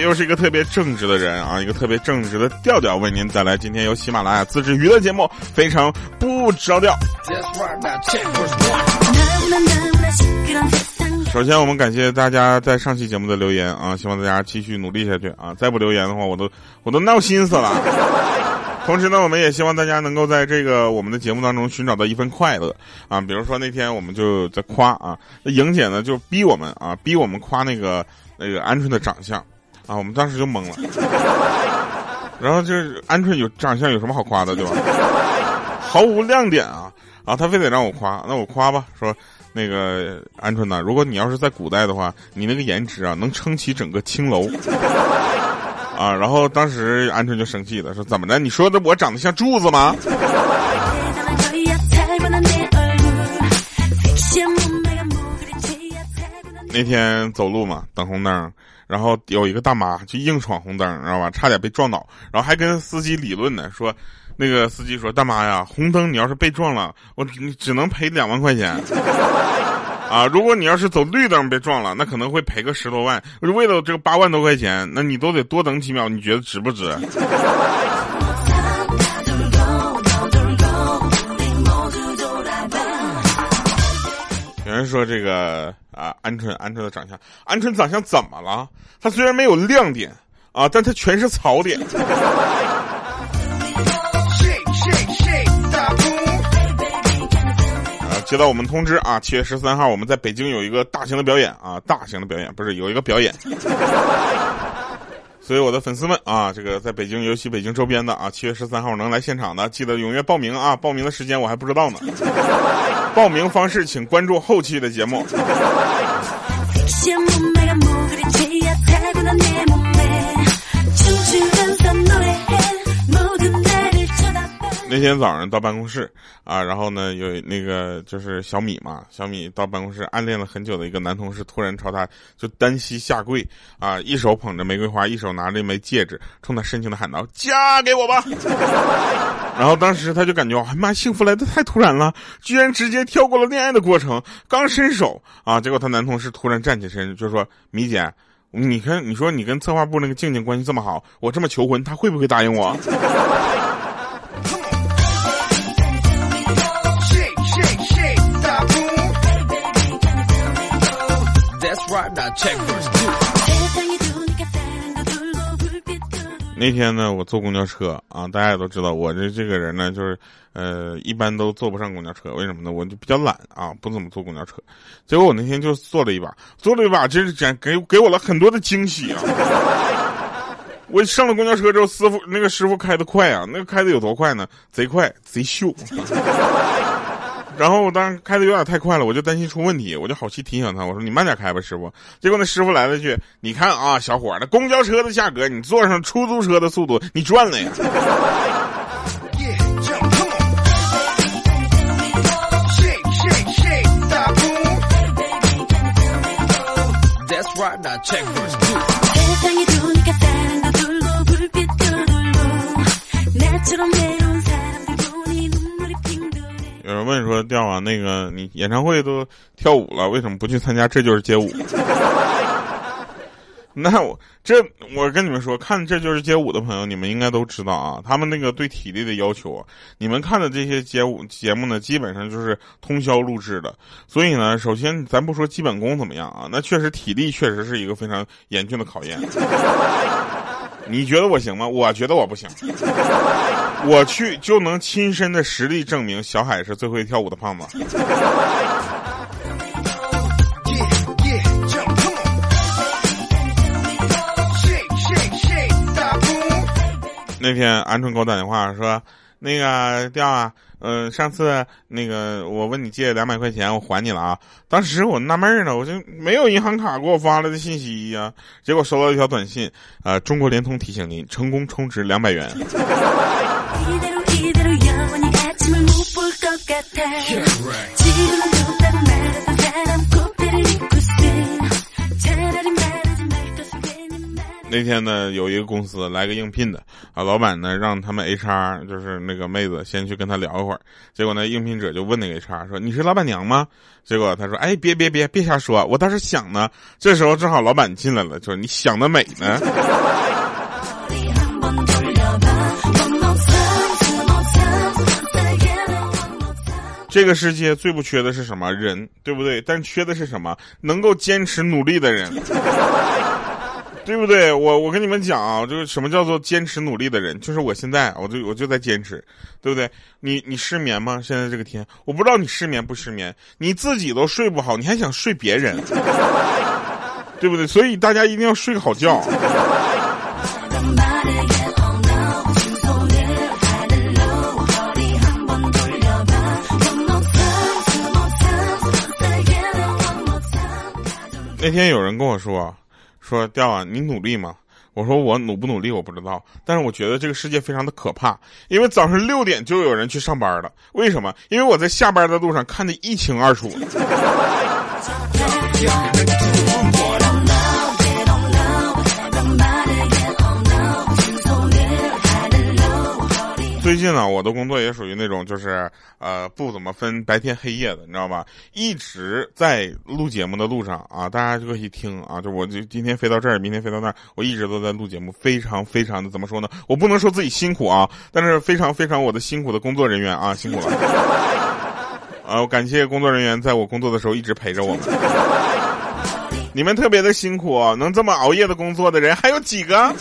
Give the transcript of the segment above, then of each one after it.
又是一个特别正直的人啊，一个特别正直的调调，为您带来今天由喜马拉雅自制娱乐节目《非常不着调》。首先，我们感谢大家在上期节目的留言啊，希望大家继续努力下去啊！再不留言的话，我都我都闹心死了。同时呢，我们也希望大家能够在这个我们的节目当中寻找到一份快乐啊！比如说那天我们就在夸啊，那莹姐呢就逼我们啊，逼我们夸那个。那个鹌鹑的长相，啊，我们当时就懵了。然后就是鹌鹑有长相有什么好夸的，对吧？毫无亮点啊！然后他非得让我夸，那我夸吧，说那个鹌鹑呐，如果你要是在古代的话，你那个颜值啊，能撑起整个青楼。啊！然后当时鹌鹑就生气了，说怎么着？你说的我长得像柱子吗？那天走路嘛，等红灯，然后有一个大妈就硬闯红灯，知道吧？差点被撞倒，然后还跟司机理论呢，说那个司机说：“大妈呀，红灯你要是被撞了，我只能赔两万块钱 啊！如果你要是走绿灯被撞了，那可能会赔个十多万。为了这个八万多块钱，那你都得多等几秒，你觉得值不值？”说这个啊，鹌鹑，鹌鹑的长相，鹌鹑长相怎么了？它虽然没有亮点啊，但它全是槽点。啊，接到我们通知啊，七月十三号我们在北京有一个大型的表演啊，大型的表演不是有一个表演。所以我的粉丝们啊，这个在北京，尤其北京周边的啊，七月十三号能来现场的，记得踊跃报名啊！报名的时间我还不知道呢。报名方式请关注后期的节目。那天早上到办公室啊，然后呢，有那个就是小米嘛，小米到办公室暗恋了很久的一个男同事，突然朝他就单膝下跪啊，一手捧着玫瑰花，一手拿着一枚戒指，冲他深情的喊道：“嫁给我吧！”然后当时他就感觉，哎妈，幸福来的太突然了，居然直接跳过了恋爱的过程，刚伸手啊，结果他男同事突然站起身就说：“米姐，你看，你说你跟策划部那个静静关系这么好，我这么求婚，他会不会答应我？”那天呢，我坐公交车啊，大家也都知道，我这这个人呢，就是呃，一般都坐不上公交车，为什么呢？我就比较懒啊，不怎么坐公交车。结果我那天就坐了一把，坐了一把，真是给给我了很多的惊喜啊！我上了公交车之后，师傅那个师傅开的快啊，那个开的有多快呢？贼快，贼秀。然后我当时开的有点太快了，我就担心出问题，我就好气提醒他，我说你慢点开吧，师傅。结果那师傅来了句：“你看啊，小伙，那公交车的价格，你坐上出租车的速度，你赚了呀。”有人问说：“调啊，那个你演唱会都跳舞了，为什么不去参加？这就是街舞。那我这我跟你们说，看这就是街舞的朋友，你们应该都知道啊，他们那个对体力的要求，你们看的这些街舞节目呢，基本上就是通宵录制的。所以呢，首先咱不说基本功怎么样啊，那确实体力确实是一个非常严峻的考验。你觉得我行吗？我觉得我不行。我去就能亲身的实力证明，小海是最会跳舞的胖子。那天鹌鹑给我打电话说：“那个调啊，嗯，上次那个我问你借两百块钱，我还你了啊。当时我纳闷呢，我就没有银行卡给我发来的信息呀。结果收到一条短信，啊，中国联通提醒您成功充值两百元。”那天呢，有一个公司来个应聘的啊，老板呢让他们 HR 就是那个妹子先去跟他聊一会儿。结果呢，应聘者就问那个 HR 说：“你是老板娘吗？”结果他说：“哎，别别别别瞎说，我当时想呢。”这时候正好老板进来了，说：“你想得美呢。”这个世界最不缺的是什么人，对不对？但缺的是什么？能够坚持努力的人。对不对？我我跟你们讲啊，就是什么叫做坚持努力的人，就是我现在，我就我就在坚持，对不对？你你失眠吗？现在这个天，我不知道你失眠不失眠，你自己都睡不好，你还想睡别人，对不对？所以大家一定要睡个好觉。那天有人跟我说。说调啊，你努力吗？我说我努不努力我不知道，但是我觉得这个世界非常的可怕，因为早上六点就有人去上班了。为什么？因为我在下班的路上看得一清二楚。最近呢，我的工作也属于那种就是呃不怎么分白天黑夜的，你知道吧？一直在录节目的路上啊，大家就可以听啊，就我就今天飞到这儿，明天飞到那儿，我一直都在录节目，非常非常的怎么说呢？我不能说自己辛苦啊，但是非常非常我的辛苦的工作人员啊，辛苦了。啊，我感谢工作人员在我工作的时候一直陪着我们，你们特别的辛苦，能这么熬夜的工作的人还有几个？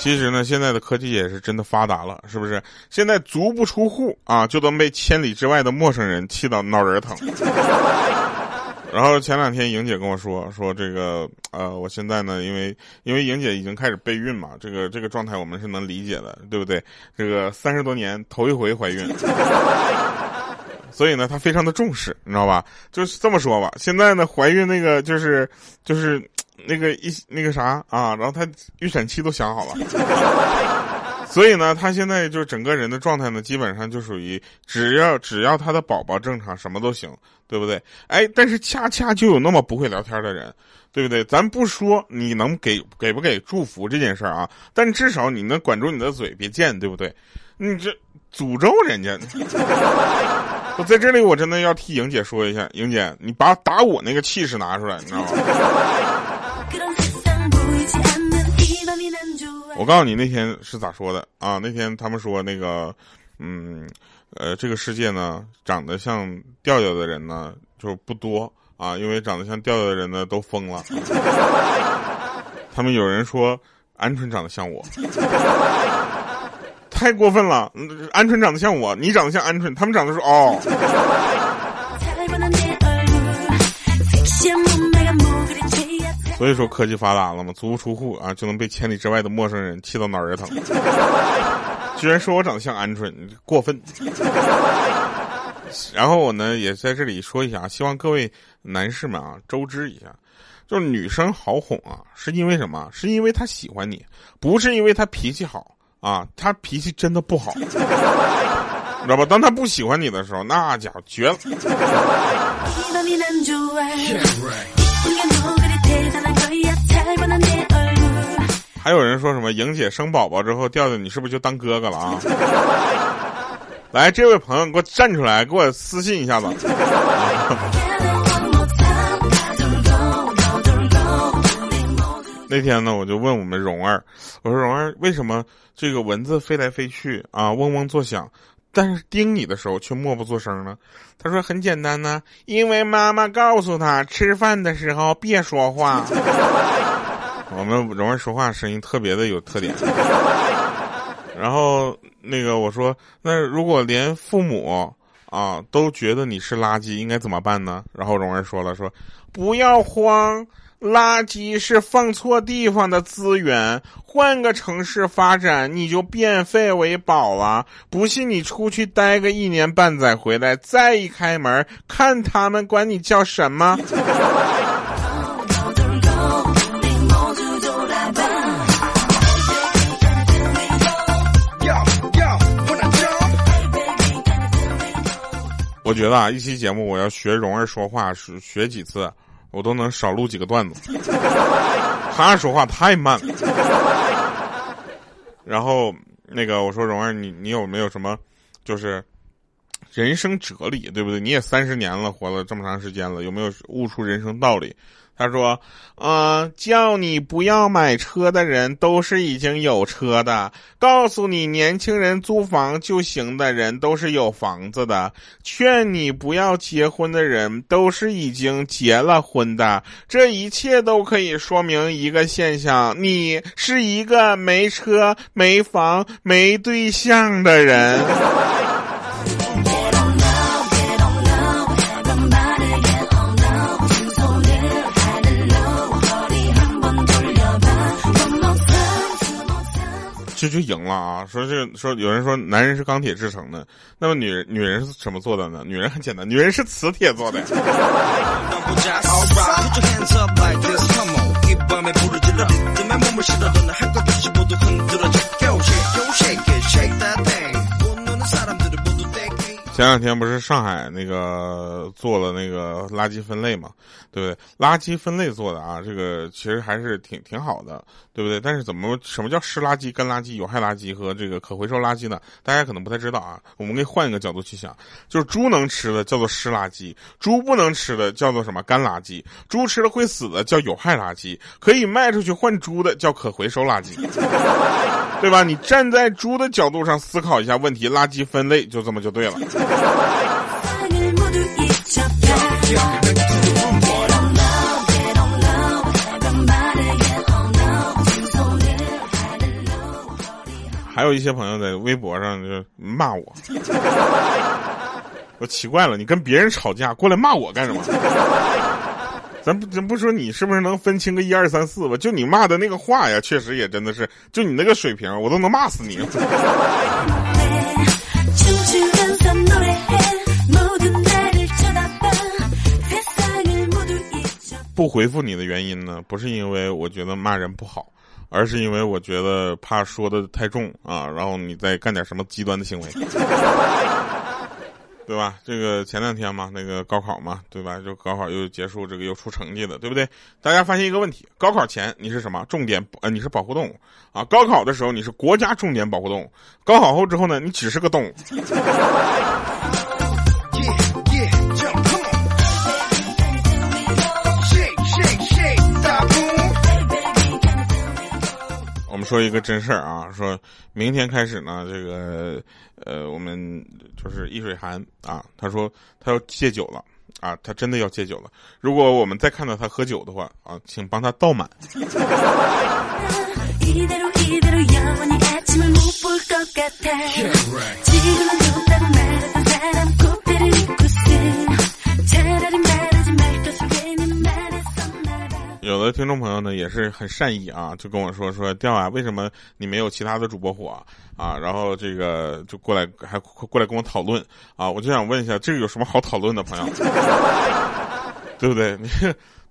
其实呢，现在的科技也是真的发达了，是不是？现在足不出户啊，就能被千里之外的陌生人气到脑仁疼。然后前两天莹姐跟我说，说这个呃，我现在呢，因为因为莹姐已经开始备孕嘛，这个这个状态我们是能理解的，对不对？这个三十多年头一回怀孕，所以呢，她非常的重视，你知道吧？就是这么说吧，现在呢，怀孕那个就是就是。那个一那个啥啊，然后他预产期都想好了，所以呢，他现在就整个人的状态呢，基本上就属于只要只要他的宝宝正常，什么都行，对不对？哎，但是恰恰就有那么不会聊天的人，对不对？咱不说你能给给不给祝福这件事儿啊，但至少你能管住你的嘴，别贱，对不对？你这诅咒人家，我在这里我真的要替莹姐说一下，莹姐，你把打我那个气势拿出来，你知道吗？我告诉你那天是咋说的啊？那天他们说那个，嗯，呃，这个世界呢，长得像调调的人呢就不多啊，因为长得像调调的人呢都疯了。他们有人说鹌鹑长得像我，太过分了！鹌鹑长得像我，你长得像鹌鹑，他们长得说哦。所以说科技发达了嘛，足不出户啊就能被千里之外的陌生人气到脑仁疼。居然说我长得像鹌鹑，过分。然后我呢也在这里说一下，希望各位男士们啊周知一下，就是女生好哄啊，是因为什么？是因为她喜欢你，不是因为她脾气好啊，她脾气真的不好，知道吧？当她不喜欢你的时候，那家伙绝了。还有人说什么莹姐生宝宝之后调调你是不是就当哥哥了啊？来，这位朋友，给我站出来，给我私信一下子。那天呢，我就问我们蓉儿，我说蓉儿，为什么这个蚊子飞来飞去啊，嗡嗡作响？但是叮你的时候却默不作声呢？他说很简单呢，因为妈妈告诉他吃饭的时候别说话。我们蓉儿说话声音特别的有特点。然后那个我说，那如果连父母啊都觉得你是垃圾，应该怎么办呢？然后蓉儿说了，说不要慌。垃圾是放错地方的资源，换个城市发展，你就变废为宝了。不信你出去待个一年半载回来，再一开门，看他们管你叫什么。我觉得啊，一期节目我要学蓉儿说话，是学几次，我都能少录几个段子。他说话太慢了。然后那个我说蓉儿，你你有没有什么，就是人生哲理，对不对？你也三十年了，活了这么长时间了，有没有悟出人生道理？他说：“嗯，叫你不要买车的人都是已经有车的；告诉你年轻人租房就行的人都是有房子的；劝你不要结婚的人都是已经结了婚的。这一切都可以说明一个现象：你是一个没车、没房、没对象的人。”这就赢了啊！说这说有人说男人是钢铁制成的，那么女人女人是什么做的呢？女人很简单，女人是磁铁做的。前两天不是上海那个做了那个垃圾分类嘛，对不对？垃圾分类做的啊，这个其实还是挺挺好的，对不对？但是怎么什么叫湿垃圾、干垃圾、有害垃圾和这个可回收垃圾呢？大家可能不太知道啊。我们可以换一个角度去想，就是猪能吃的叫做湿垃圾，猪不能吃的叫做什么干垃圾？猪吃了会死的叫有害垃圾，可以卖出去换猪的叫可回收垃圾，对吧？你站在猪的角度上思考一下问题，垃圾分类就这么就对了。还有一些朋友在微博上就骂我，我奇怪了，你跟别人吵架过来骂我干什么？咱不咱不说你是不是能分清个一二三四吧？就你骂的那个话呀，确实也真的是，就你那个水平，我都能骂死你。不回复你的原因呢，不是因为我觉得骂人不好，而是因为我觉得怕说的太重啊，然后你再干点什么极端的行为，对吧？这个前两天嘛，那个高考嘛，对吧？就高考又结束，这个又出成绩了，对不对？大家发现一个问题：高考前你是什么重点？呃，你是保护动物啊。高考的时候你是国家重点保护动物，高考后之后呢，你只是个动物。我们说一个真事儿啊，说明天开始呢，这个呃，我们就是易水寒啊，他说他要戒酒了啊，他真的要戒酒了。如果我们再看到他喝酒的话啊，请帮他倒满。听众朋友呢也是很善意啊，就跟我说说调啊，为什么你没有其他的主播火啊？然后这个就过来还过来跟我讨论啊，我就想问一下，这个有什么好讨论的，朋友？对不对？你。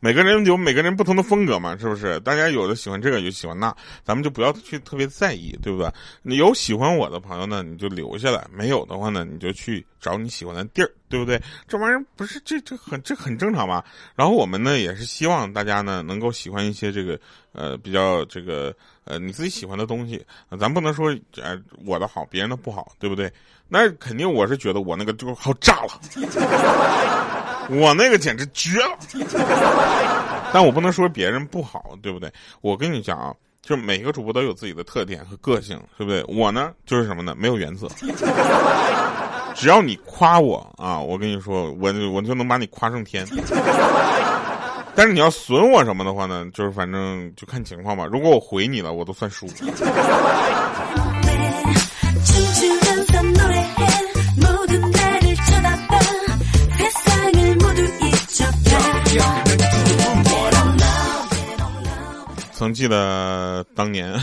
每个人有每个人不同的风格嘛，是不是？大家有的喜欢这个，有喜欢那，咱们就不要去特别在意，对不对？你有喜欢我的朋友呢，你就留下来；没有的话呢，你就去找你喜欢的地儿，对不对？这玩意儿不是这这很这很正常嘛。然后我们呢也是希望大家呢能够喜欢一些这个呃比较这个呃你自己喜欢的东西，咱不能说呃我的好别人的不好，对不对？那肯定我是觉得我那个就好炸了。我那个简直绝了，但我不能说别人不好，对不对？我跟你讲啊，就每个主播都有自己的特点和个性，对不对？我呢就是什么呢？没有原则，只要你夸我啊，我跟你说，我我就能把你夸上天。但是你要损我什么的话呢？就是反正就看情况吧。如果我回你了，我都算输。记得当年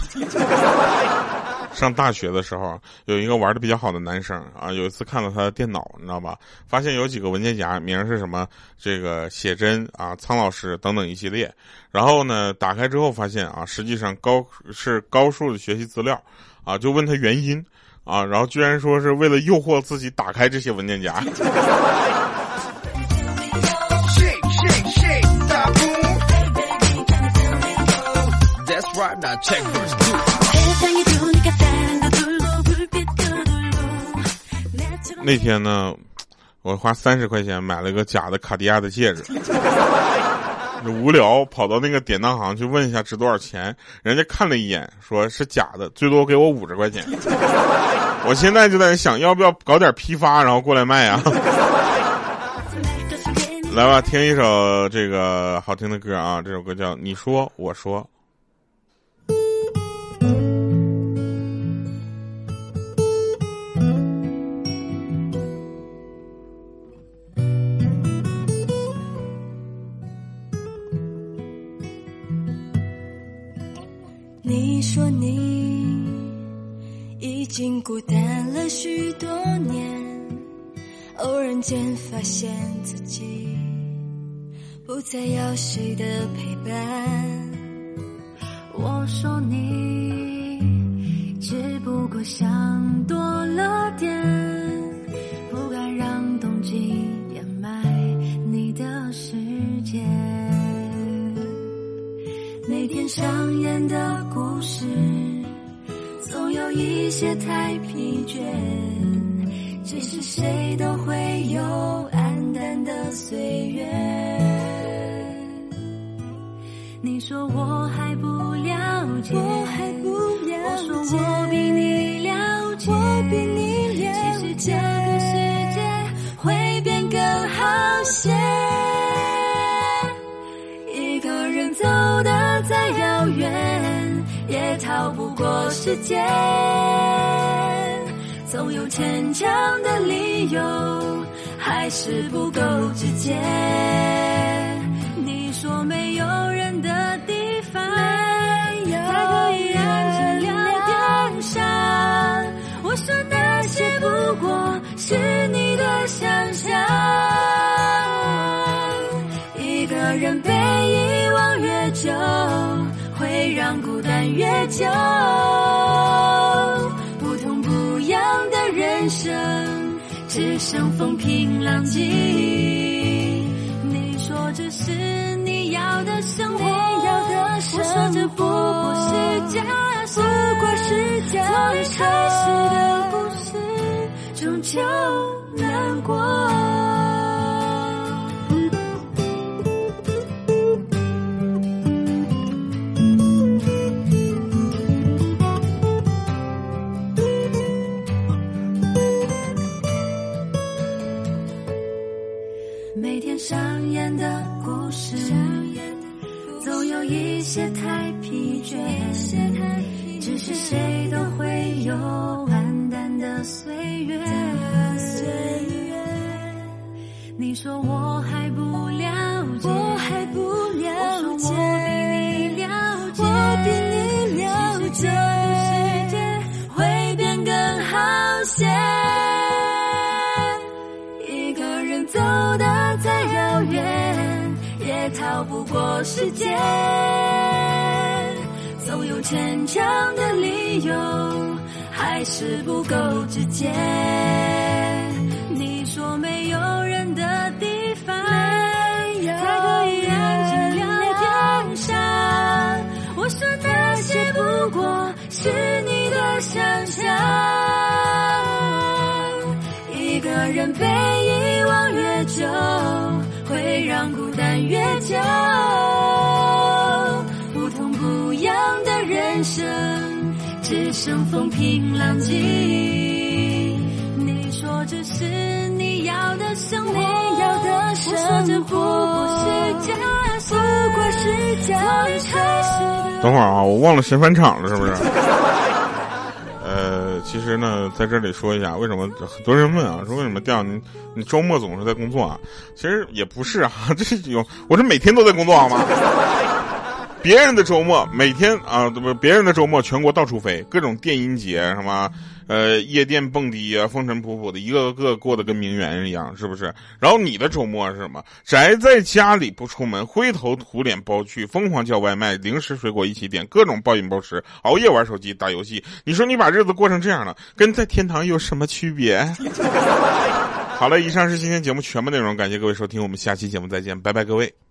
上大学的时候，有一个玩的比较好的男生啊，有一次看到他的电脑，你知道吧？发现有几个文件夹，名是什么？这个写真啊，苍老师等等一系列。然后呢，打开之后发现啊，实际上高是高数的学习资料啊，就问他原因啊，然后居然说是为了诱惑自己打开这些文件夹。那天呢，我花三十块钱买了个假的卡地亚的戒指。无聊，跑到那个典当行去问一下值多少钱，人家看了一眼，说是假的，最多给我五十块钱。我现在就在想，要不要搞点批发，然后过来卖啊？来吧，听一首这个好听的歌啊，这首歌叫《你说我说》。孤单了许多年，偶然间发现自己不再要谁的陪伴。我说你只不过想多了点，不敢让冬季掩埋你的世界。每天上演的故事，总有一些太疲倦。其实谁都会有黯淡的岁月。你说我还不了解，我还不了解，我说我比你了解，我比你了解。其实这个世界会变更好些。一个人走的再遥远，也逃不过时间。总有牵强的理由，还是不够直接。你说没有人的地方，才可以安静聊天上。我说那些不过是你的想象。一个人被遗忘越久，会让孤单越久。不痛不痒的人生，只剩风平浪静。你说这是你要的生活，我说这不过是假设，不过是假设。从开始的故事，终究难过。岁月。你说我还不了解，我还不了解，我比你了解。我比你了解。这世界会变更好些。一个人走的再遥远，也逃不过时间。总有牵强的理由，还是不够直接。你说没有人的地方，才可以安静聊天上。我说那些不过是你的想象。一个人被遗忘越久，会让孤单越久。不痛不痒的人生，只剩风平浪静。你说这是你要的生活，不是假，等会儿啊，我忘了神返场了，是不是？呃，其实呢，在这里说一下，为什么很多人问啊，说为什么调你你周末总是在工作啊？其实也不是啊，这有，我是每天都在工作好吗？别人的周末每天啊，不，别人的周末全国到处飞，各种电音节什么，呃，夜店蹦迪啊，风尘仆仆的，一个个过得跟名媛一样，是不是？然后你的周末是什么？宅在家里不出门，灰头土脸包去，疯狂叫外卖，零食水果一起点，各种暴饮暴食，熬夜玩手机打游戏。你说你把日子过成这样了，跟在天堂有什么区别？好了，以上是今天节目全部内容，感谢各位收听，我们下期节目再见，拜拜，各位。